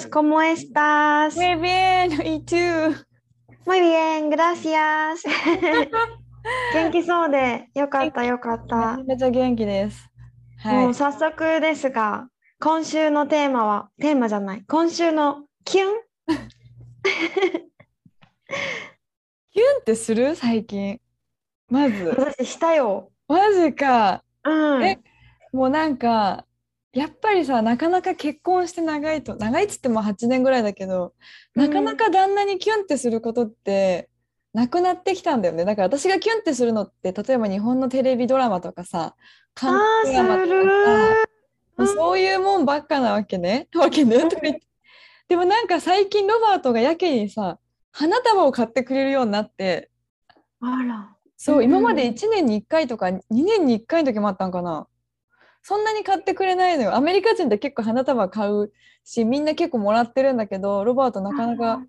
todos. ¿Cómo estás? Muy bien, y tú? Muy bien, gracias. 元気そうでよかったよかった。めちゃ元気です。はい。もう早速ですが、今週のテーマは、テーマじゃない、今週のキュン？キュンってする？最近。まず。私したよ。マジか。うん。えもうなんか、やっぱりさ、なかなか結婚して長いと、長いっつっても8年ぐらいだけど、なかなか旦那にキュンってすることってなくなってきたんだよね。だから私がキュンってするのって、例えば日本のテレビドラマとかさ、韓国ドラマとかさ、そういうもんばっかなわけね。わけね。でもなんか最近ロバートがやけにさ、花束を買ってくれるようになって、あら。そう、うん今まで1年に1回とか2年に1回の時もあったんかな。そんなに買ってくれないのよ。アメリカ人って結構花束買うし、みんな結構もらってるんだけど、ロバートなかなか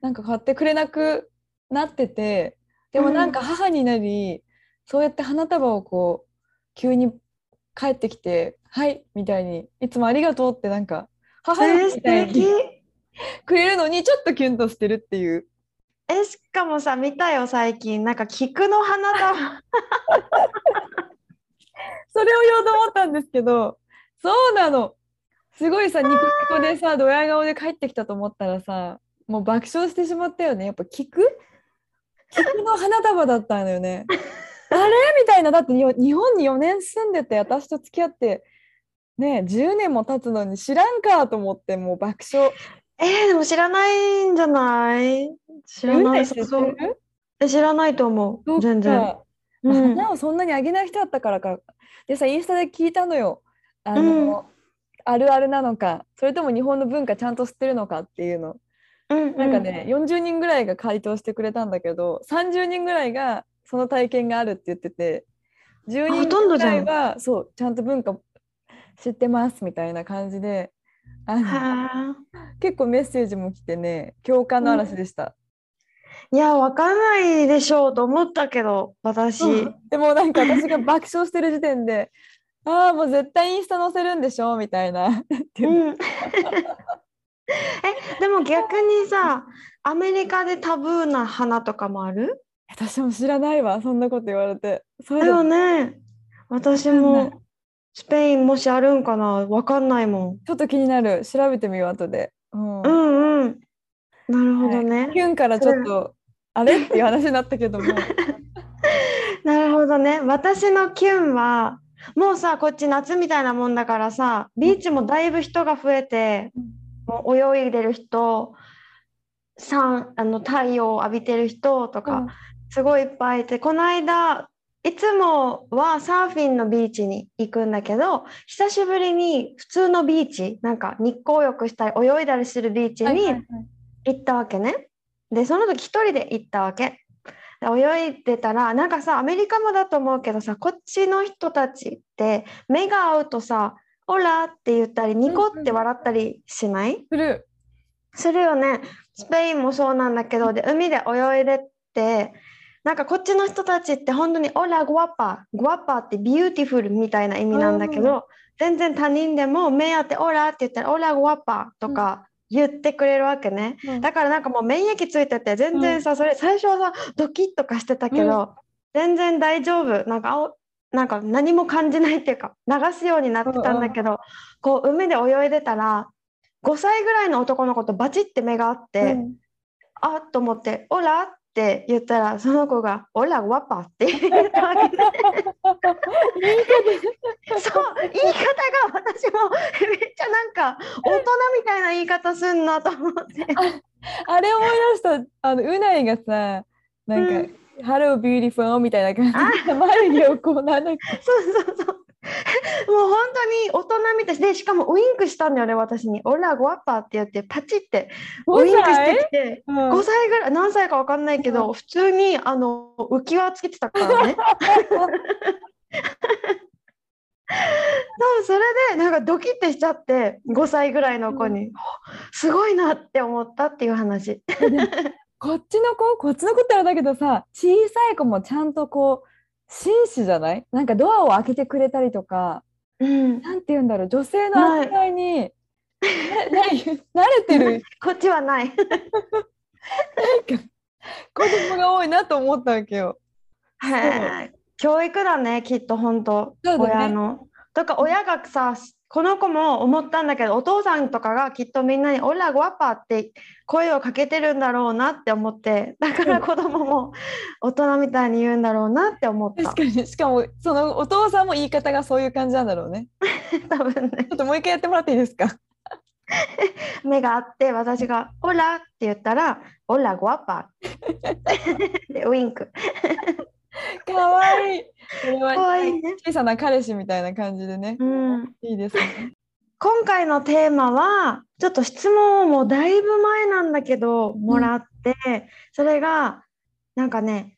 なんか買ってくれなくなってて、でもなんか母になり、そうやって花束をこう、急に帰ってきて、はい、みたいに、いつもありがとうってなんか、母のみたい敵にくれるのにちょっとキュンとしてるっていう。え、しかもさ、見たよ、最近。なんか、菊の花束。それを言おうと思ったんですけど、そうなの。すごいさ、ニコニコでさ、ドヤ顔で帰ってきたと思ったらさ、もう爆笑してしまったよね。やっぱ菊菊の花束だったのよね。あれ？みたいな。だってよ日本に4年住んでて、私と付き合って、ね、10年も経つのに知らんかと思って、もう爆笑。えー、でも知らないんじゃない？知らない。知らないと思う。全然。うん。花をそんなにあげない人だったからか。でさ、インスタで聞いたのよ。あの、あるあるなのか、それとも日本の文化ちゃんと知ってるのかっていうの。うんなんかね、40人ぐらいが回答してくれたんだけど、30人ぐらいがその体験があるって言ってて、10ほ人ぐらいは、そう、ちゃんと文化知ってますみたいな感じで、あうん。のは結構メッセージも来てね、共感の嵐でした。いや、わかんないでしょうと思ったけど、私。でもなんか 私が爆笑してる時点で、ああ、もう絶対インスタ載せるんでしょみたいな。ううん。え、でも逆にさ、アメリカでタブーな花とかもある？私も知らないわ、そんなこと言われて。そうだよだね。私もスペインもしあるんかな？わかんないもん。ちょっと気になる。調べてみよう、後で。うんうんうん。なるほどね。キュンからちょっと、あれ？っていう話になったけども。なるほどね。私のキュンは、もうさ、こっち夏みたいなもんだからさ、ビーチもだいぶ人が増えて、もう泳いでる人、さんあの太陽を浴びてる人とか、すごいいっぱいいて、この間、いつもはサーフィンのビーチに行くんだけど、久しぶりに普通のビーチ、なんか日光浴したり泳いだりするビーチにはいはいはい行ったわけね。で、その時一人で行ったわけ。で泳いでたら、なんかさ、アメリカもだと思うけどさ、こっちの人たちって目が合うとさ、 Hola って言ったり、ニコって笑ったりしない？する。するよね。スペインもそうなんだけど、で、海で泳いでって、なんかこっちの人たちって本当に Hola guapa、guapa ってビューティフルみたいな意味なんだけど、全然他人でも目合って Hola って言ったら Hola guapa とか言ってくれるわけね。うんだからなんかもう免疫ついてて全然さ、それ最初はさドキッとかしてたけど、全然大丈夫なんかなんか何も感じないっていうか流すようになってたんだけど、こう海で泳いでたら5歳ぐらいの男の子とバチって目があって、うんあっと思って「オラ?」って言ったらその子が「オラワッパ」って言ったわけで。そう言い方が私もめっちゃなんか 大人みたいな言い方すんなと思って。あれ思い出した、あの、うないがさ、なんか、うん Hello beautiful みたいな感じで眉毛 をこうなんだっけそうそうそう。もう本当に大人みたい。でしかもウインクしたんだよね私に「オラゴアッパー」って言ってパチってウインクしてきてうん。5歳ぐらい何歳か分かんないけど普通にあの浮き輪つけてたからね。そうそれでなんかドキッてしちゃって5歳ぐらいの子に。すごいなって思ったっていう話。こっちの子？こっちの子ってあれだけどさ小さい子もちゃんとこう紳士じゃない？なんかドアを開けてくれたりとかうん。なんて言うんだろう？女性の扱いになな慣れてる？こっちはない。子供が多いなと思ったわけよ。はい教育だねきっと本当。ね。親の。とか親がさこの子も思ったんだけどお父さんとかがきっとみんなに「オラゴアッパー」って声をかけてるんだろうなって思ってだから子供も大人みたいに言うんだろうなって思った。確かにしかもそのお父さんも言い方がそういう感じなんだろうね。多分ね。ちょっともう一回やってもらっていいですか？目があって私が「オラ」って言ったら「オラゴアッパー」でウインク かわいい。それはね小さな彼氏みたいな感じでね。うんいいですね。今回のテーマはちょっと質問をもうだいぶ前なんだけどもらって、それがなんかね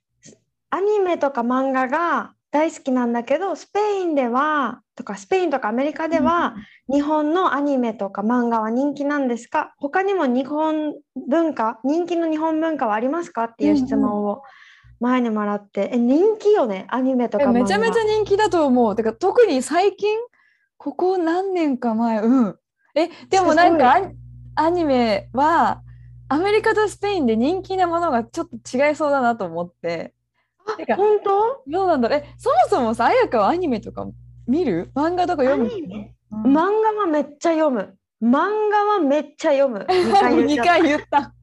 アニメとか漫画が大好きなんだけどスペインではとかスペインとかアメリカでは、日本のアニメとか漫画は人気なんですか？他にも日本文化人気の日本文化はありますか？っていう質問を前にもらって、え人気よね？アニメとかめちゃめちゃ人気だと思う。てか特に最近ここ何年か前うん。えでもなんかアアニメはアメリカとスペインで人気なものがちょっと違いそうだなと思って。てか本当？どうなんだろう？えそもそもさ彩香はアニメとか見る？漫画とか読む？うん漫画はめっちゃ読む。漫画はめっちゃ読む。2回言っ2ちゃった 回言った。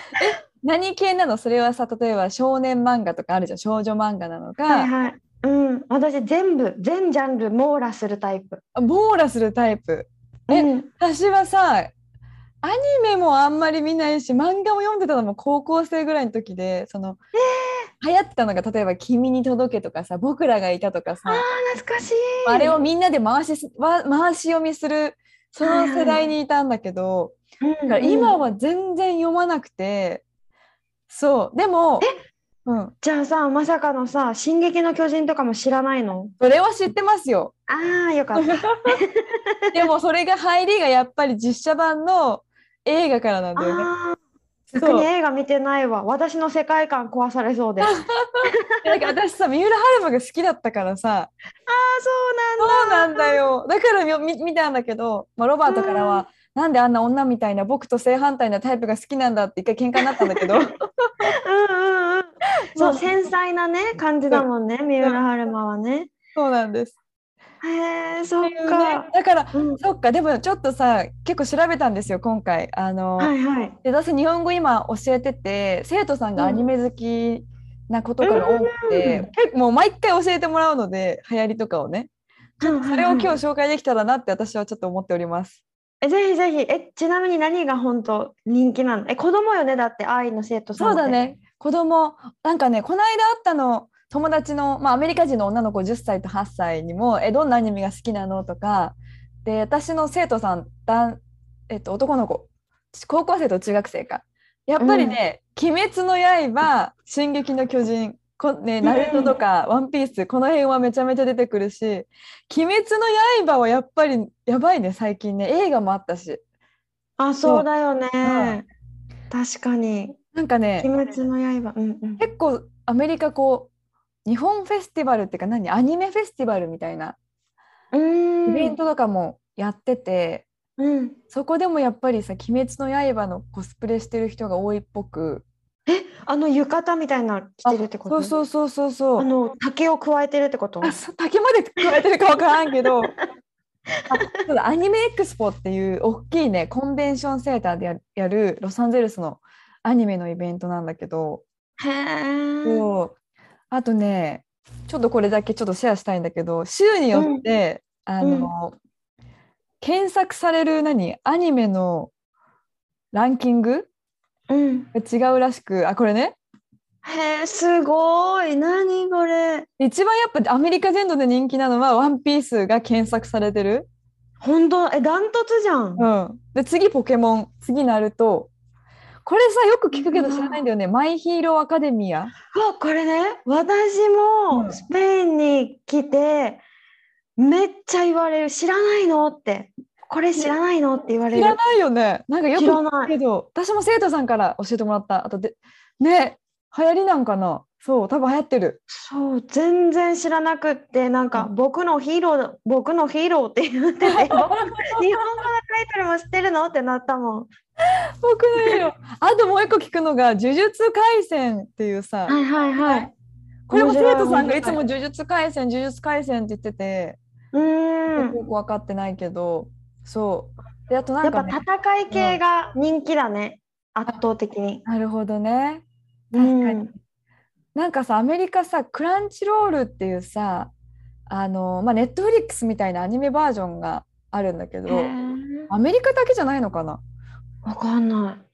え何系なの？それはさ例えば少年漫画とかあるじゃん少女漫画なのか、はいはい。うん、私全部全ジャンル網羅するタイプ。網羅するタイプ？えうん、私はさアニメもあんまり見ないし漫画も読んでたのも高校生ぐらいの時でその、流行ってたのが例えば「君に届け」とかさ「僕らがいた」とかさあー懐かしい。あれをみんなで回しすわ回し読みするその世代にいたんだけど、うんだから今は全然読まなくてそう。でも、うん、じゃあさまさかのさ「進撃の巨人」とかも知らないの？それは知ってますよ。ああよかった。でもそれが入りがやっぱり実写版の映画からなんだよね。ああそう。逆に映画見てないわ。私の世界観壊されそうで。なんか私さ三浦春馬が好きだったからさ。そうそうなんだよ。だからみ見見たんだけど、まあ、ロバートからは、なんであんな女みたいな僕と正反対なタイプが好きなんだって一回喧嘩になったんだけど。うんうんうん。そう繊細なね感じだもんね三浦春馬はね。そうなんです。へえそっっていうねか。だからうんそっかでもちょっとさ結構調べたんですよ今回。あの、はいはい。で私日本語今教えてて生徒さんがアニメ好きなことが多くて、うん結構もう毎回教えてもらうので流行りとかをねちょっとそれを今日日紹介できたらなって私はちょっと思っております。えぜひぜひ。えちなみに何が本当人気なの？え子供よね？だって愛の生徒さんそうだね。子供。なんかねこの間会ったの友達の、まあ、アメリカ人の女の子10歳と8歳にも「えどんなアニメが好きなの?」とか。で私の生徒さんだん、えっと、男の子。高校生と中学生か。やっぱりね「鬼滅の刃」「進撃の巨人」こね、ナルトとか、ワンピース、この辺はめちゃめちゃ出てくるし、鬼滅の刃はやっぱりやばいね、最近ね、映画もあったし。あそうだよね。うん確かに。なんかね、鬼滅の刃。うんうん。結構アメリカこう日本フェスティバルっていうか何？アニメフェスティバルみたいなイベントとかもやってて、うん。そこでもやっぱりさ「鬼滅の刃」のコスプレしてる人が多いっぽくあの浴衣みたいなの着てるってこと？そうそうそうそうそう。あの竹を加えてるってこと？竹まで加えてるか分からんけど。あアニメエクスポっていう大きいねコンベンションセンターでややるロサンゼルスのアニメのイベントなんだけど、へあとねちょっとこれだけちょっとシェアしたいんだけど週によって、あの、検索される何？アニメのランキングうん。違うらしくあこれねへえ、すごい。何これ？一番やっぱアメリカ全土で人気なのは「ワンピースが検索されてる。本当？え、ダントツじゃん。うん、で次ポケモン次ナルトこれさよく聞くけど知らないんだよね「マイヒーローアカデミアわ、これね、私うんもスペインに来て、めっちゃ言われる。知らないの？って。これ知らないのって言わ」れる。知らないよね。なんかよく聞くない。けど私も生徒さんから教えてもらった。あとでね流行りなんかな。そう多分流行ってる。そう、全然知らなくって、なんか、うん。僕のヒーロー、僕のヒーローって言ってて、僕 日本語のタイトルも知ってるのってなったもん。僕のヒーロー。あともう一個聞くのが「呪術廻戦」っていうさ、はいはいはい。これも生徒さんがいい。つも「呪術廻戦呪術廻戦」って言ってて、うーん。よく分かってないけどそう。であとなやっぱんかね戦い系が人気だね、圧倒的に。なるほどね。う確かに。ん。なんかさアメリカさクランチロールっていうさあのまあネットフリックスみたいなアニメバージョンがあるんだけどアメリカだけじゃないのかな？わかんない。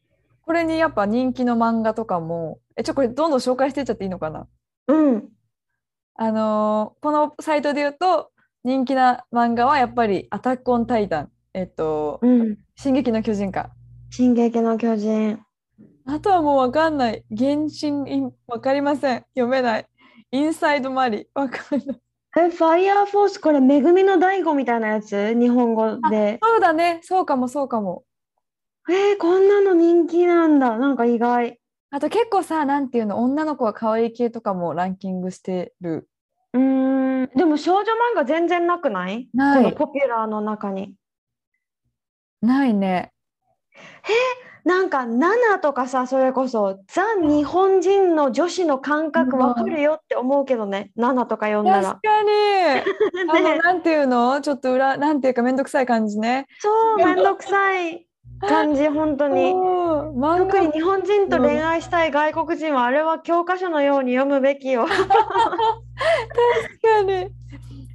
これにやっぱ人気の漫画とかもえちょこれどんどん紹介していっちゃっていいのかな？うん。あのーこのサイトで言うと人気な漫画はやっぱり「アタック・オン・タイタン」えっとうん。「進撃の巨人」か進撃の巨人。あとはもうわかんない原神わかりません読めないインサイドマリわかんないえ、ファイヤーフォース、これ、めぐみの大悟みたいなやつ？日本語で。そうだねそうかもそうかもえー、こんなの人気なんだ。なんか意外。あと結構さなんていうの？女の子は可愛い系とかもランキングしてるうーん。でも少女漫画全然なくない？ないこのポピュラーの中に。ないねなんか、7とかさ、それこそ、ザ・日本人の女子の感覚わかるよって思うけどね。7とか読んだら確。かに あのねなんていうの？ちょっと裏なんていうかめんどくさい感じねそう、めんどくさい感じ、本当に。特に日本人と恋愛したい外国人はあれは教科書のように読むべきよ。確かに。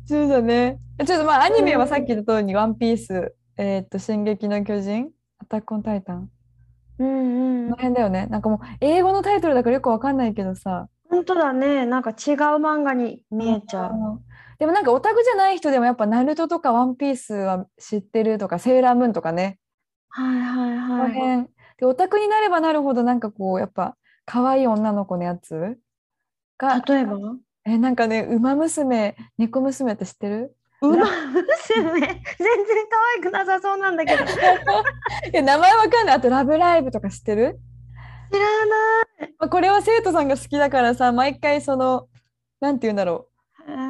そうだね。ちょっとまあアニメはさっき言った通りにワンピース、えーっと、進撃の巨人、アタックオンタイタン。うんうんこの辺だよね。なんかもう英語のタイトルだからよくわかんないけどさ。本当だね。なんか違う漫画に見えちゃう。うんでもなんかオタクじゃない人でもやっぱナルトとかワンピースは知ってるとか、セーラームーンとかね。はいはいこのはい。辺。で、オタクになればなるほどなんかこう、やっぱ可愛い女の子のやつが、例えば？え、なんかね、ウマ娘、猫娘って知ってる？ウマ娘全然可愛くなさそうなんだけど。知 らいや名前わかんない。あと、ラブライブとか知ってる？ない。まあ、これは生徒さんが好きだからさ毎回そのなんて言うんだろ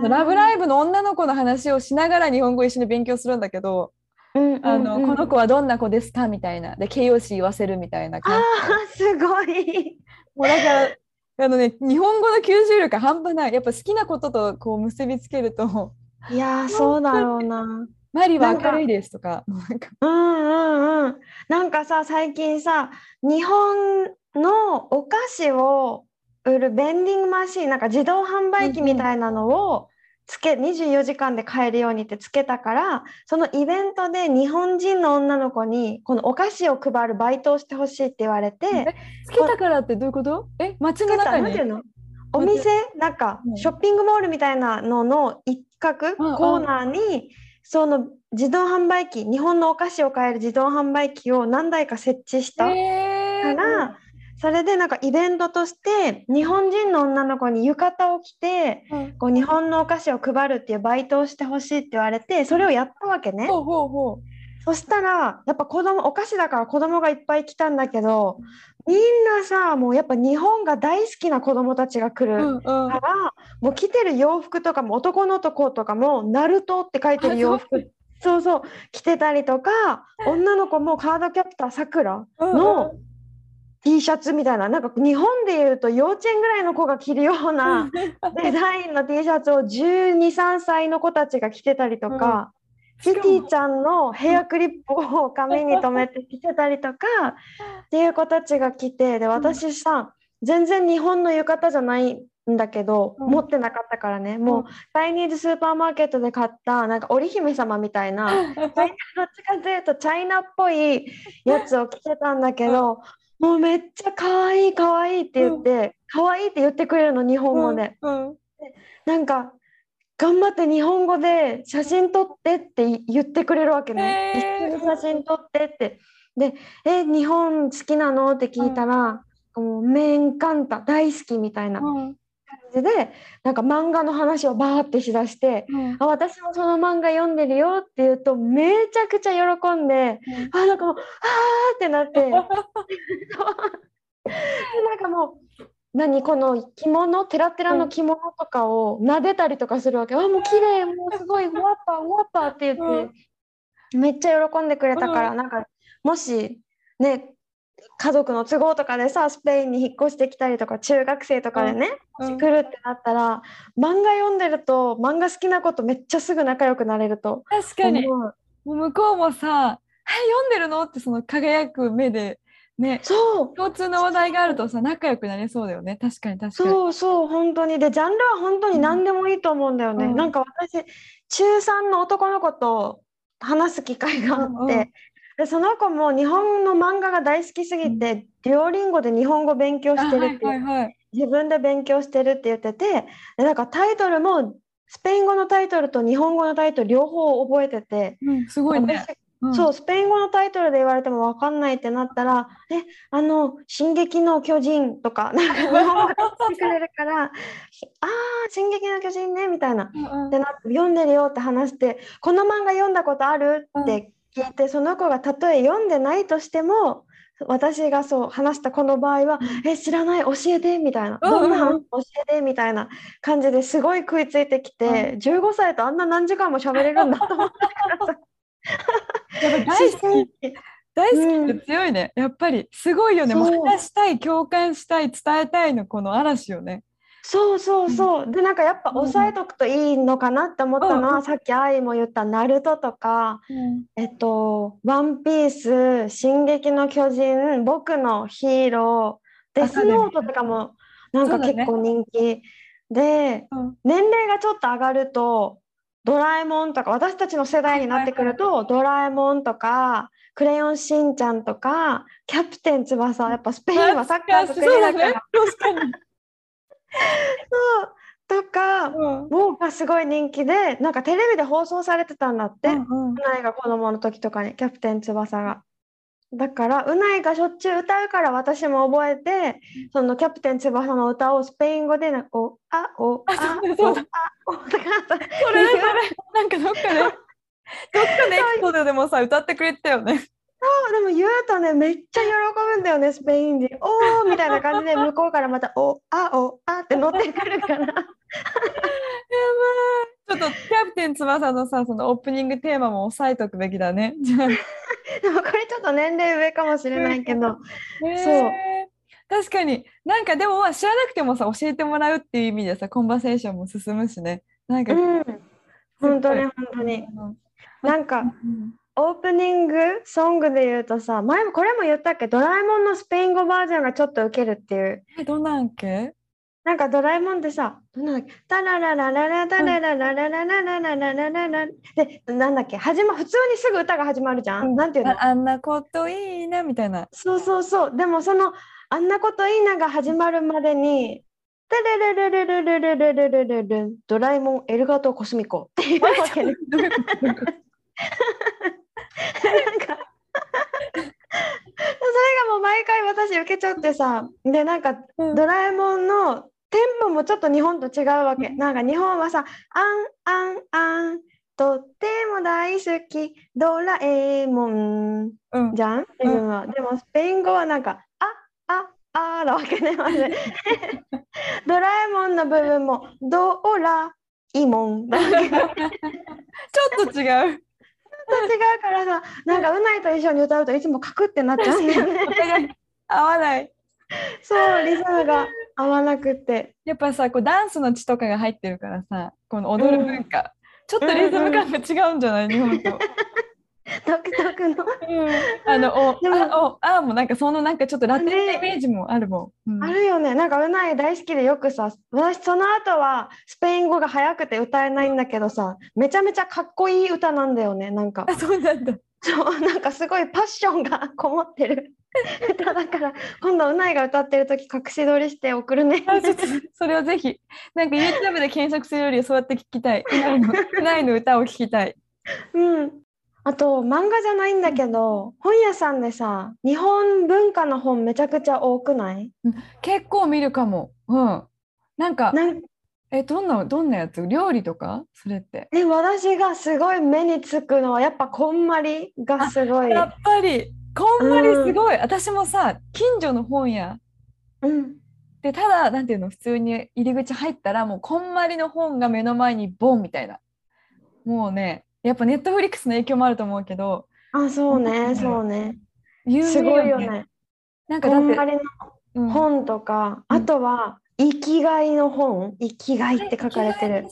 う「ラブライブ!」の女の子の話をしながら日本語一緒に勉強するんだけど「うんうんあのうんこの子はどんな子ですか?」みたいなで形容詞言わせるみたいなあ感じーすごい。もうだからあのね日本語の吸収力が半端ないやっぱ好きなこととこう結びつけるといやーそうだろうな。「マリは明るいです」とか。もうなんか。うんうんうん。なんかさ最近さ日本のお菓子を売るベンディングマシーンなんか自動販売機みたいなのをつけ24時間で買えるようにってつけたからそのイベントで日本人の女の子にこのお菓子を配るバイトをしてほしいって言われてえつけたからってどういうこと？え街の中に？お店？なんかうん。ショッピングモールみたいなのの一角うんコーナーにその自動販売機日本のお菓子を買える自動販売機を何台か設置した。かえーらそれでなんかイベントとして日本人の女の子に浴衣を着てうん。こう日本のお菓子を配るっていうバイトをしてほしいって言われてそれをやったわけね。ほうほうほう。そしたらやっぱ子供お菓子だから子供がいっぱい来たんだけどみんなさもうやっぱ日本が大好きな子供たちが来る。うんうんからもう着てる洋服とかも男の子とかも「ナルトって書いてる洋あ服そうそう着てたりとか女の子もカードキャプターさくらうんの T シャツみたいななんか日本でいうと幼稚園ぐらいの子が着るような デザインの T シャツを123歳の子たちが着てたりとか、キティちゃんのヘアクリップを髪に留めて着てたりとかっていう子たちが来てで私さ全然日本の浴衣じゃないんだけど、うん。持ってなかったからね。もう、うん。チャイニーズスーパーマーケットで買ったなんか織姫様みたいなどっちかというとチャイナっぽいやつを着てたんだけど、もうめっちゃ可愛い可愛いって言って、可愛いって言ってくれるの日本語で、うん。なんか頑張って日本語で写真撮ってって言ってくれるわけね、一緒に写真撮ってって。で「え日本好きなの?」って聞いたら「もうメンカンタ大好き」みたいな感うん。じでなんか漫画の話をバーってしだしてうん。あ私もその漫画読んでるよって言うとめちゃくちゃ喜んであなんかもうあーってなって。でなんかもう何この着物テラテラの着物とかを撫でたりとかするわけ、あもう綺麗もうすごい 終わった終わったって言って、めっちゃ喜んでくれたから、うなんかもしね家族の都合とかでさスペインに引っ越してきたりとか中学生とかでね、うん。来るってなったら漫画読んでると漫画好きな子とめっちゃすぐ仲良くなれると確かに。もう向こうもさ「はい読んでるの?」ってその輝く目でねそう。共通の話題があるとさ仲良くなれそうだよね。確かに確かに。そうそう本当に。でジャンルは本当に何でもいいと思うんだよね、うん。なんか私中3の男の子と話す機会があって、うんうん。でその子も日本の漫画が大好きすぎて、デュオリンゴで日本語勉強あしてるってはいはいはい。自分で勉強してるって言っててでなんかタイトルもスペイン語のタイトルと日本語のタイトル両方覚えてて、うんすごいね。私うん。そう、スペイン語のタイトルで言われても分かんないってなったら、え、あの、進撃の巨人とか、なんか日本語で言ってくれるから、ああ、進撃の巨人ね、みたいな。うんうん。でなって読んでるよって話して、この漫画読んだことある？って聞いて、その子がたとえ読んでないとしても、私がそう話したこの場合は、え、知らない、教えて、みたいな。うんうんうん。どんな？話教えて、みたいな感じですごい食いついてきて、15歳とあんな何時間も喋れるんだと思ってからさ。やっぱり大好き。大好き。って強いね、やっぱりすごいよね。もう話したい共感したい伝えたいのこの嵐よね。そうそうそう。で、なんかやっぱうん。押さえとくといいのかなって思ったのは、うんうん。さっき愛も言ったナルトとか、えっと、ワンピース、進撃の巨人、僕のヒーロー、デスノートとかもなんか結構人気。で、うん。年齢がちょっと上がると、ドラえもんとか、私たちの世代になってくると、ドラえもんとか、クレヨンしんちゃんとか、キャプテン翼、やっぱスペインはサッカーとそうだから、確かに、そう。とか、うん。もうがすごい人気で、なんかテレビで放送されてたんだって、ううん。うんが子供の時とかに、キャプテン翼が。だから、うないがしょっちゅう歌うから私も覚えて、そのキャプテン翼の歌をスペイン語でなお、あ、お、あ、あそうだお、あ、お、とかさ、それそれなんかどっかでどっかでエピソードでもさ歌ってくれてたよね。でも言うとね、めっちゃ喜ぶんだよね、スペイン人。おーみたいな感じで、向こうからまた、お、あ、お、あって乗ってくるから。ちょっとキャプテン翼のさそのオープニングテーマも押さえとくべきだね。じゃあでもこれちょっと年齢上かもしれないけど、へー確かに。なんかでもまあ知らなくてもさ教えてもらうっていう意味でさコンバセーションも進むしね。なんか、うん、本当にす本当に。なんか、うんオープニングソングで言うとさ、前もこれも言ったっけ、ドラえもんのスペイン語バージョンがちょっとウケるっていう。えどんなんっけ？なんかドラえもんってさ、なんだっけ、タラララララタラララララララララララララで、なんだっけ、始ま、普通にすぐ歌が始まるじゃん。なんていうのあんなこといいなみたいなそうそうそう。でもその、あんなこといいなが始まるまでに、タララララララララララララドラえもんエルガトコスミコっていうわけで。なんかそれが毎回私受けちゃってさでなんかうん。ドラえもんのテンポもちょっと日本と違うわけ、うん。なんか日本はさ「あんあんあんとっても大好きドラえもんうん」じゃん？リズムは、でもスペイン語はなんか「あああ」なわけねまず ドラえもんの部分も「ドライモン」ちょっと違う違うからさなんかうないと一緒に歌うといつもカクってなっちゃうんだよね合わない。そうリズムが合わなくって。やっぱさこうダンスの血とかが入ってるからさこの踊る文化、ちょっとリズム感が違うんじゃない？日本と 独特の。あのおでもあおあもなんかそのなんかちょっとラテンイメージもあるもん。うん。あるよね。なんかうない大好きでよくさ私その後はスペイン語が早くて歌えないんだけどさめちゃめちゃかっこいい歌なんだよねなんか。あそうなんだ。そうなんかすごいパッションが こもってる。歌だから今度うないが歌ってる時隠し撮りして送るね。それをぜひ。なんか YouTube で検索するよりそうやって聞きたい。うないのうないの歌を聞きたい。うんあと漫画じゃないんだけど本屋さんでさ日本文化の本めちゃくちゃ多くない？結構見るかも。うん。なんかえどんなどんなやつ？料理とか？それって。え私がすごい目につくのはやっぱこんまりがすごい。やっぱり。こんまりすごい、私もさ近所の本屋。うん、でただなんていうの？普通に入り口入ったらもうこんまりの本が目の前にボンみたいな。もうねやっぱネットフリックスの影響もあると思うけどあそううんねそうね。すごいよね。なんかだって本とか、うん。あとは生きがいの本。生きがいって書かれてる。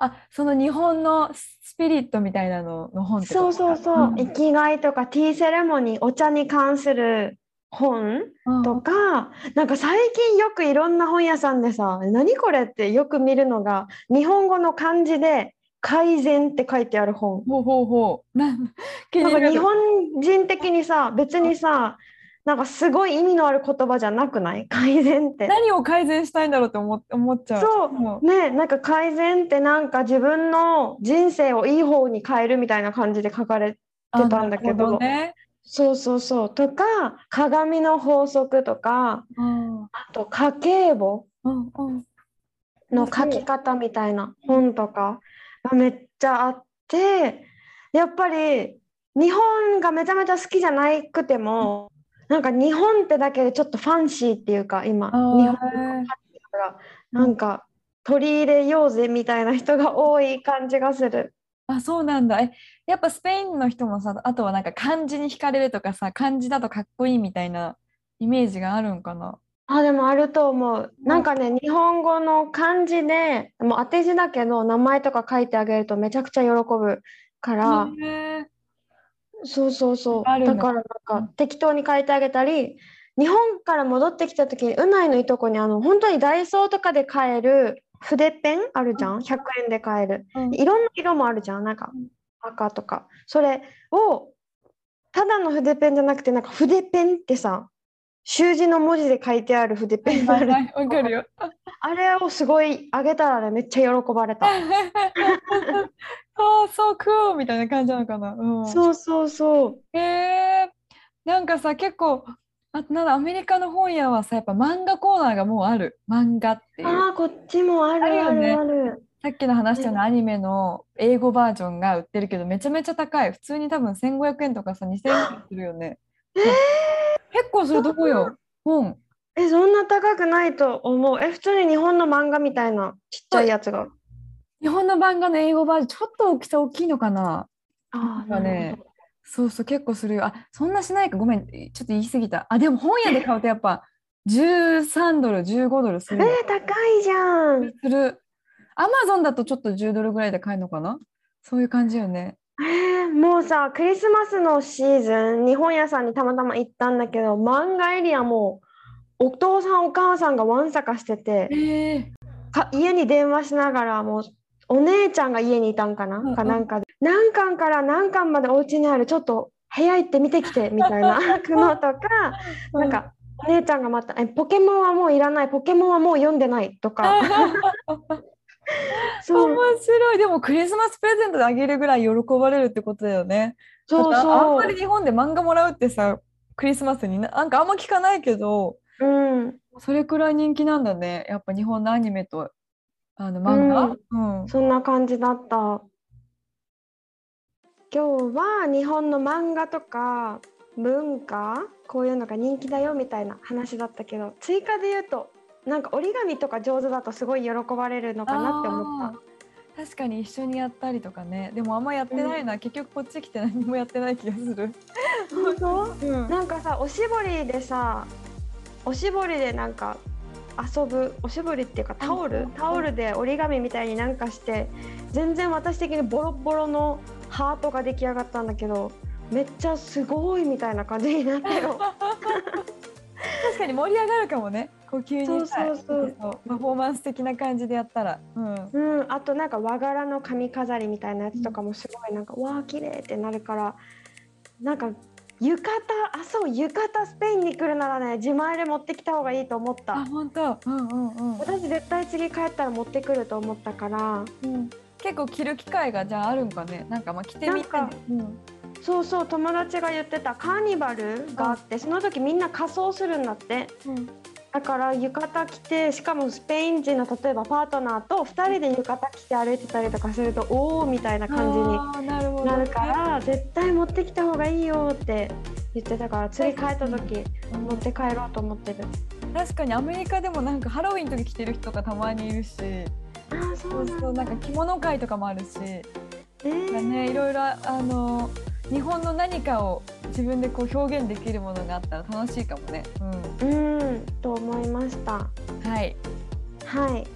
あその日本のスピリットみたいなのの本そうそうそう、ん。生きがいとかティーセレモニーお茶に関する本うん。とか、なんか最近よくいろんな本屋さんでさ「何これ?」ってよく見るのが日本語の漢字で「改善」って書いてある本。ほうほうほう。なんか日本人的にさ別にさなんかすごい意味のある言葉じゃなくない？改善って。何を改善したいんだろうって思思っちゃう。そう。ねなんか改善ってなんか自分の人生をいい方に変えるみたいな感じで書かれあてたんだけど。なるほね。そうそうそう。とか鏡の法則とかうん。あと家計簿の書き方みたいな本とかがめっちゃあってやっぱり日本がめちゃめちゃ好きじゃなくてもなんか日本ってだけでちょっとファンシーっていうか今あ日本ーからなんか取り入れようぜみたいな人が多い感じがする。あそうなんだ。えやっぱスペインの人もさあとはなんか漢字に惹かれるとかさ漢字だとかっこいいみたいなイメージがあるんかな？あ、でもあると思う。なんかね、日本語の漢字で、もう当て字だけど、名前とか書いてあげるとめちゃくちゃ喜ぶから、そうそうそう。あるんだだからなんか適当に書いてあげたり、日本から戻ってきた時に、うないのいとこにあの、本当にダイソーとかで買える筆ペンあるじゃん ?100 円で買える。うんいろんな色もあるじゃん？なんかうん赤とか。それを、ただの筆ペンじゃなくて、なんか筆ペンってさ、習字の文字で書いてある筆ペンがある。わかるよあれをすごいあげたらね、めっちゃ喜ばれた。ああそうクーみたいな感じなのかなうんそうそうそう。へえなんかさ結構あとなんだアメリカの本屋はさやっぱ漫画コーナーがもうある漫画っていうああ、こっちもあるああるよねるある。さっきの話したようなアニメの英語バージョンが売ってるけどめちゃめちゃ高い普通に多分1500円とかさ2000円するよねえ結構するとこよ。本え、そんな高くないと思う。え、普通に日本の漫画みたいなちっちゃいやつが。日本の漫画の英語バージョンちょっと大きさ大きいのかな？あなんかねそうそう結構する。よあそんなしないか。ごめん。ちょっと言い過ぎた。あでも本屋で買うとやっぱ13ドル15ドルするよえー、高いじゃん。する。アマゾンだとちょっと10ドルぐらいで買えるのかな？そういう感じよねえー、もうさ、クリスマスのシーズン、日本屋さんにたまたま行ったんだけど、漫画エリアもお父さんお母さんがわんさかしてて、ええか家に電話しながらもうお姉ちゃんが家にいたんかな、うんうん。かなんかで。何巻から何巻までお家にある？ちょっと部屋行って見てきて みたいな。のとか、なんかお姉ちゃんがまたえポケモンはもういらない。ポケモンはもう読んでない。とか そう。面白い。でもクリスマスプレゼントであげるぐらい喜ばれるってことだよね。そうだってああんまそり日本で漫画もらうってさクリスマスにななんかあんま聞かないけどう、うん、それくらい人気なんだね。やっぱ日本のアニメとあの漫画？うん、そんな感じだった。今日は日本の漫画とか文化？こういうのが人気だよみたいな話だったけど追加で言うとなんか折り紙とか上手だとすごい喜ばれるのかなって思った。確かに一緒にやったりとかね。でもあんまやってないな、結局こっち来て何もやってない気がする、本当？うん、なんかさおしぼりでさおしぼりでなんか遊ぶおしぼりっていうかタオル？うんタオルで折り紙みたいになんかして全然私的にボロボロのハートが出来上がったんだけどめっちゃすごいみたいな感じになったよ。確かに盛り上がるかもねこう急にそうそうそう。パフォーマンス的な感じでやったら、うん、うん、あとなんか和柄の髪飾りみたいなやつとかもすごいなんか、わあ綺麗ってなるからなんか浴衣あそう浴衣スペインに来るならね自前で持ってきた方がいいと思った。あ本当。うんうんうん、私絶対次帰ったら持ってくると思ったから。うん、結構着る機会がじゃああるんかね。なんかまあ着てみてなんかうん、そうそう友達が言ってたカーニバルがあって、その時みんな仮装するんだって。うんだから浴衣着てしかもスペイン人の例えばパートナーと2人で浴衣着て歩いてたりとかするとおおみたいな感じになるから絶対持ってきた方がいいよって言ってたから次帰った時うん。持って帰ろうと思ってる。確かにアメリカでもなんかハロウィンの時着てる人がたまにいるしあーそそうそうなんか着物会とかもあるし、え。ねいろいろあの日本の何かを自分でこう表現できるものがあったら楽しいかもね。うん、うんと思いましたはい。はい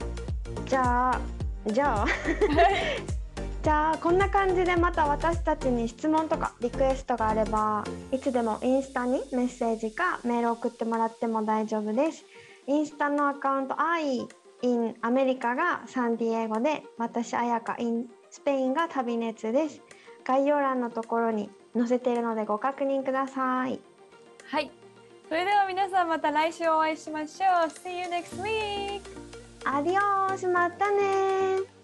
じゃあじゃあ じゃあこんな感じでまた私たちに質問とかリクエストがあればいつでもインスタにメッセージかメール送ってもらっても大丈夫です。インスタのアカウント I in アメリカがサンディエゴで私あやか in スペインが旅熱です。概要欄のところに載せているのでご確認ください。はい。それでは皆さんまた来週お会いしましょう。See you next week! アディオースまたね